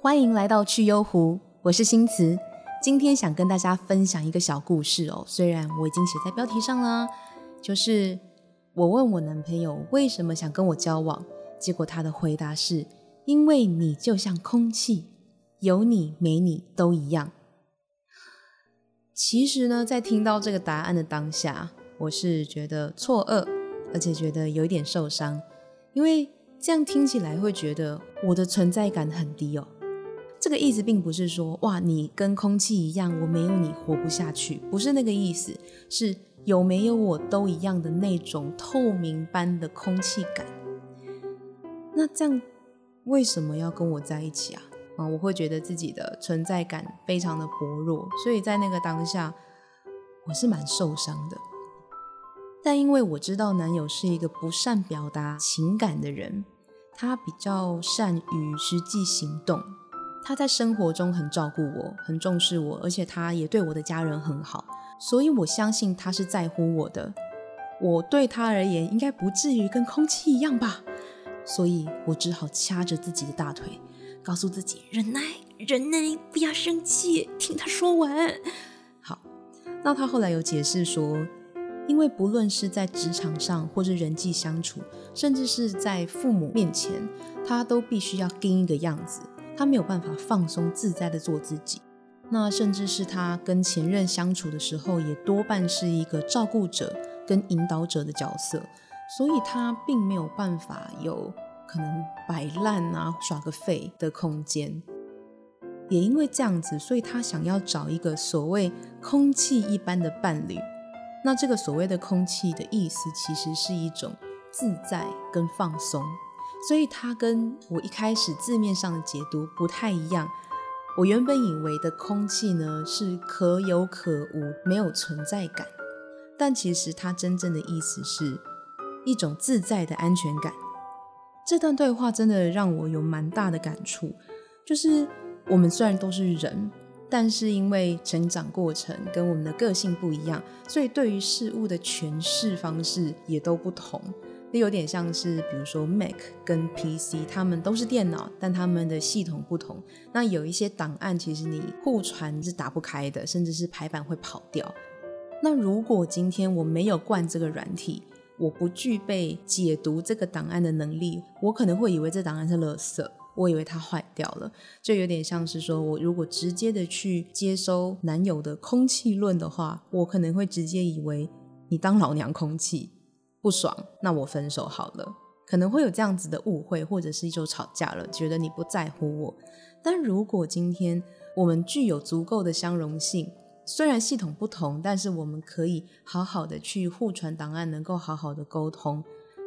欢迎来到趣幽湖，我是新慈。今天想跟大家分享一个小故事哦，虽然我已经写在标题上了，就是我问我男朋友为什么想跟我交往，结果他的回答是：因为你就像空气，有你没你都一样。其实呢，在听到这个答案的当下，我是觉得错愕，而且觉得有一点受伤，因为这样听起来会觉得我的存在感很低哦。这个意思并不是说哇，你跟空气一样，我没有你活不下去，不是那个意思，是有没有我都一样的那种透明般的空气感。那这样为什么要跟我在一起啊？啊，我会觉得自己的存在感非常的薄弱，所以在那个当下，我是蛮受伤的。但因为我知道男友是一个不善表达情感的人，他比较善于实际行动。他在生活中很照顾我，很重视我，而且他也对我的家人很好，所以我相信他是在乎我的。我对他而言应该不至于跟空气一样吧，所以我只好掐着自己的大腿，告诉自己忍耐，忍耐，不要生气，听他说完。好，那他后来有解释说，因为不论是在职场上，或是人际相处，甚至是在父母面前，他都必须要盯一个样子。他没有办法放松自在的做自己，那甚至是他跟前任相处的时候，也多半是一个照顾者跟引导者的角色，所以他并没有办法有可能摆烂啊、耍个废的空间。也因为这样子，所以他想要找一个所谓空气一般的伴侣。那这个所谓的空气的意思，其实是一种自在跟放松。所以它跟我一开始字面上的解读不太一样。我原本以为的空气呢，是可有可无，没有存在感。但其实它真正的意思是一种自在的安全感。这段对话真的让我有蛮大的感触，就是我们虽然都是人，但是因为成长过程跟我们的个性不一样，所以对于事物的诠释方式也都不同。那有点像是，比如说 Mac 跟 PC，他们都是电脑，但他们的系统不同。那有一些档案，其实你互传是打不开的，甚至是排版会跑掉。那如果今天我没有灌这个软体，我不具备解读这个档案的能力，我可能会以为这档案是垃圾，我以为它坏掉了。就有点像是说，我如果直接的去接收男友的空气论的话，我可能会直接以为你当老娘空气。不爽，那我分手好了。可能会有这样子的误会，或者是一种吵架了，觉得你不在乎我。但如果今天我们具有足够的相容性，虽然系统不同，但是我们可以好好的去互传档案，能够好好的沟通。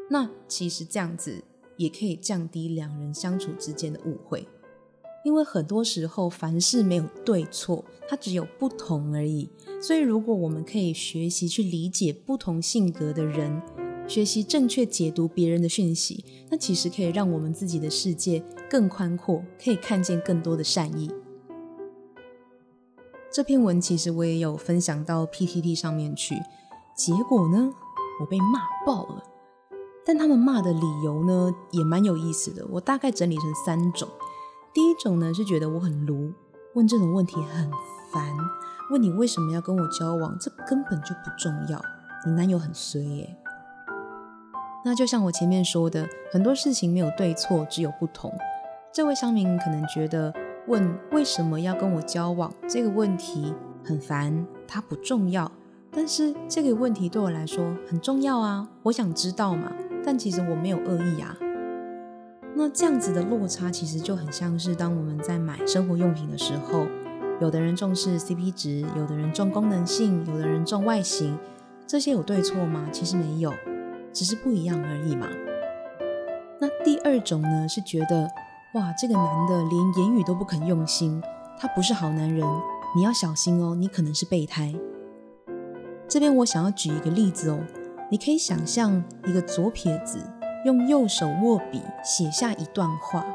那其实这样子也可以降低两人相处之间的误会，因为很多时候凡事没有对错，它只有不同而已。所以如果我们可以学习去理解不同性格的人，学习正确解读别人的讯息，那其实可以让我们自己的世界更宽阔，可以看见更多的善意。这篇文其实我也有分享到 PTT 上面去，结果呢，我被骂爆了。但他们骂的理由呢，也蛮有意思的。我大概整理成三种。第一种呢，是觉得我很卢，问这种问题很烦，问你为什么要跟我交往，这根本就不重要。你男友很衰耶。那就像我前面说的，很多事情没有对错，只有不同。这位乡民可能觉得问为什么要跟我交往这个问题很烦，它不重要。但是这个问题对我来说很重要啊，我想知道嘛。但其实我没有恶意啊。那这样子的落差其实就很像是当我们在买生活用品的时候，有的人重视 CP 值，有的人重功能性，有的人重外形，这些有对错吗？其实没有。只是不一样而已嘛。那第二种呢，是觉得哇，这个男的连言语都不肯用心，他不是好男人，你要小心哦，你可能是备胎。这边我想要举一个例子哦，你可以想象一个左撇子用右手握笔写下一段话，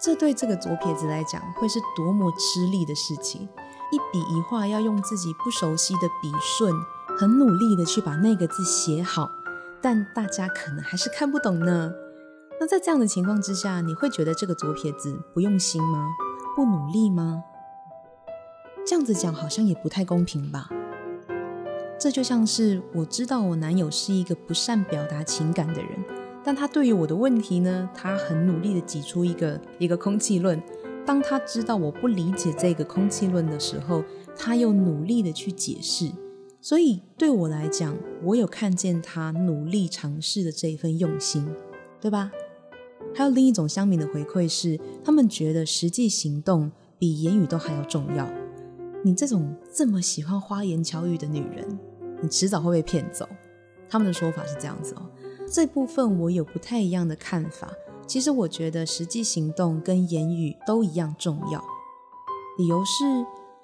这对这个左撇子来讲会是多么吃力的事情，一笔一画要用自己不熟悉的笔顺，很努力的去把那个字写好。但大家可能还是看不懂呢。那在这样的情况之下，你会觉得这个左撇子不用心吗？不努力吗？这样子讲好像也不太公平吧？这就像是我知道我男友是一个不善表达情感的人，但他对于我的问题呢，他很努力的挤出一个一个空气论。当他知道我不理解这个空气论的时候，他又努力的去解释。所以对我来讲，我有看见他努力尝试的这一份用心，对吧？还有另一种乡民的回馈是，他们觉得实际行动比言语都还要重要。你这种这么喜欢花言巧语的女人，你迟早会被骗走。他们的说法是这样子哦。这部分我有不太一样的看法。其实我觉得实际行动跟言语都一样重要。理由是，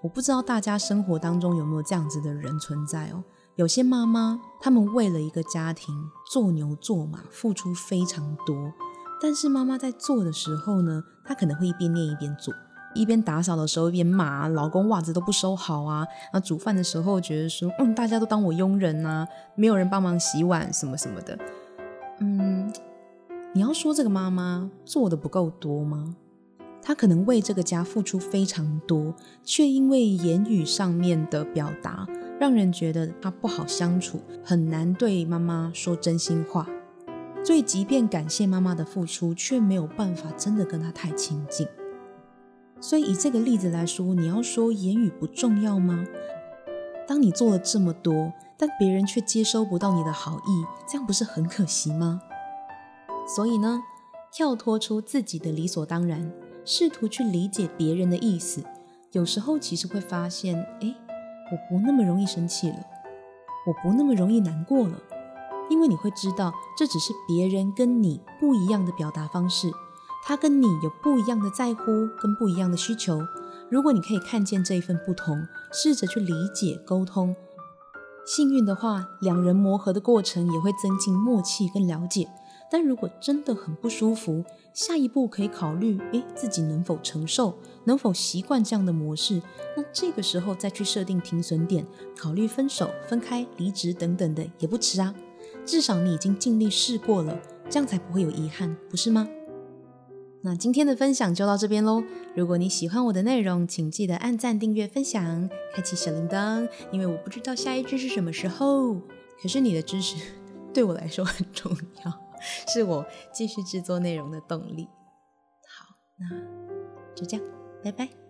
我不知道大家生活当中有没有这样子的人存在哦。有些妈妈，他们为了一个家庭做牛做马，付出非常多。但是妈妈在做的时候呢，她可能会一边念一边做，一边打扫的时候一边骂老公袜子都不收好啊。那煮饭的时候觉得说，嗯，大家都当我佣人啊，没有人帮忙洗碗什么什么的。嗯，你要说这个妈妈做的不够多吗？她可能为这个家付出非常多，却因为言语上面的表达，让人觉得她不好相处，很难对妈妈说真心话。所以，即便感谢妈妈的付出，却没有办法真的跟她太亲近。所以，以这个例子来说，你要说言语不重要吗？当你做了这么多，但别人却接收不到你的好意，这样不是很可惜吗？所以呢，跳脱出自己的理所当然。试图去理解别人的意思，有时候其实会发现，哎，我不那么容易生气了，我不那么容易难过了，因为你会知道，这只是别人跟你不一样的表达方式，他跟你有不一样的在乎跟不一样的需求。如果你可以看见这一份不同，试着去理解沟通，幸运的话，两人磨合的过程也会增进默契跟了解。但如果真的很不舒服，下一步可以考虑，诶，自己能否承受，能否习惯这样的模式？那这个时候再去设定停损点，考虑分手、分开、离职等等的也不迟啊。至少你已经尽力试过了，这样才不会有遗憾，不是吗？那今天的分享就到这边喽。如果你喜欢我的内容，请记得按赞、订阅、分享，开启小铃铛，因为我不知道下一支是什么时候。可是你的支持对我来说很重要。是我继续制作内容的动力。好，那就这样，拜拜。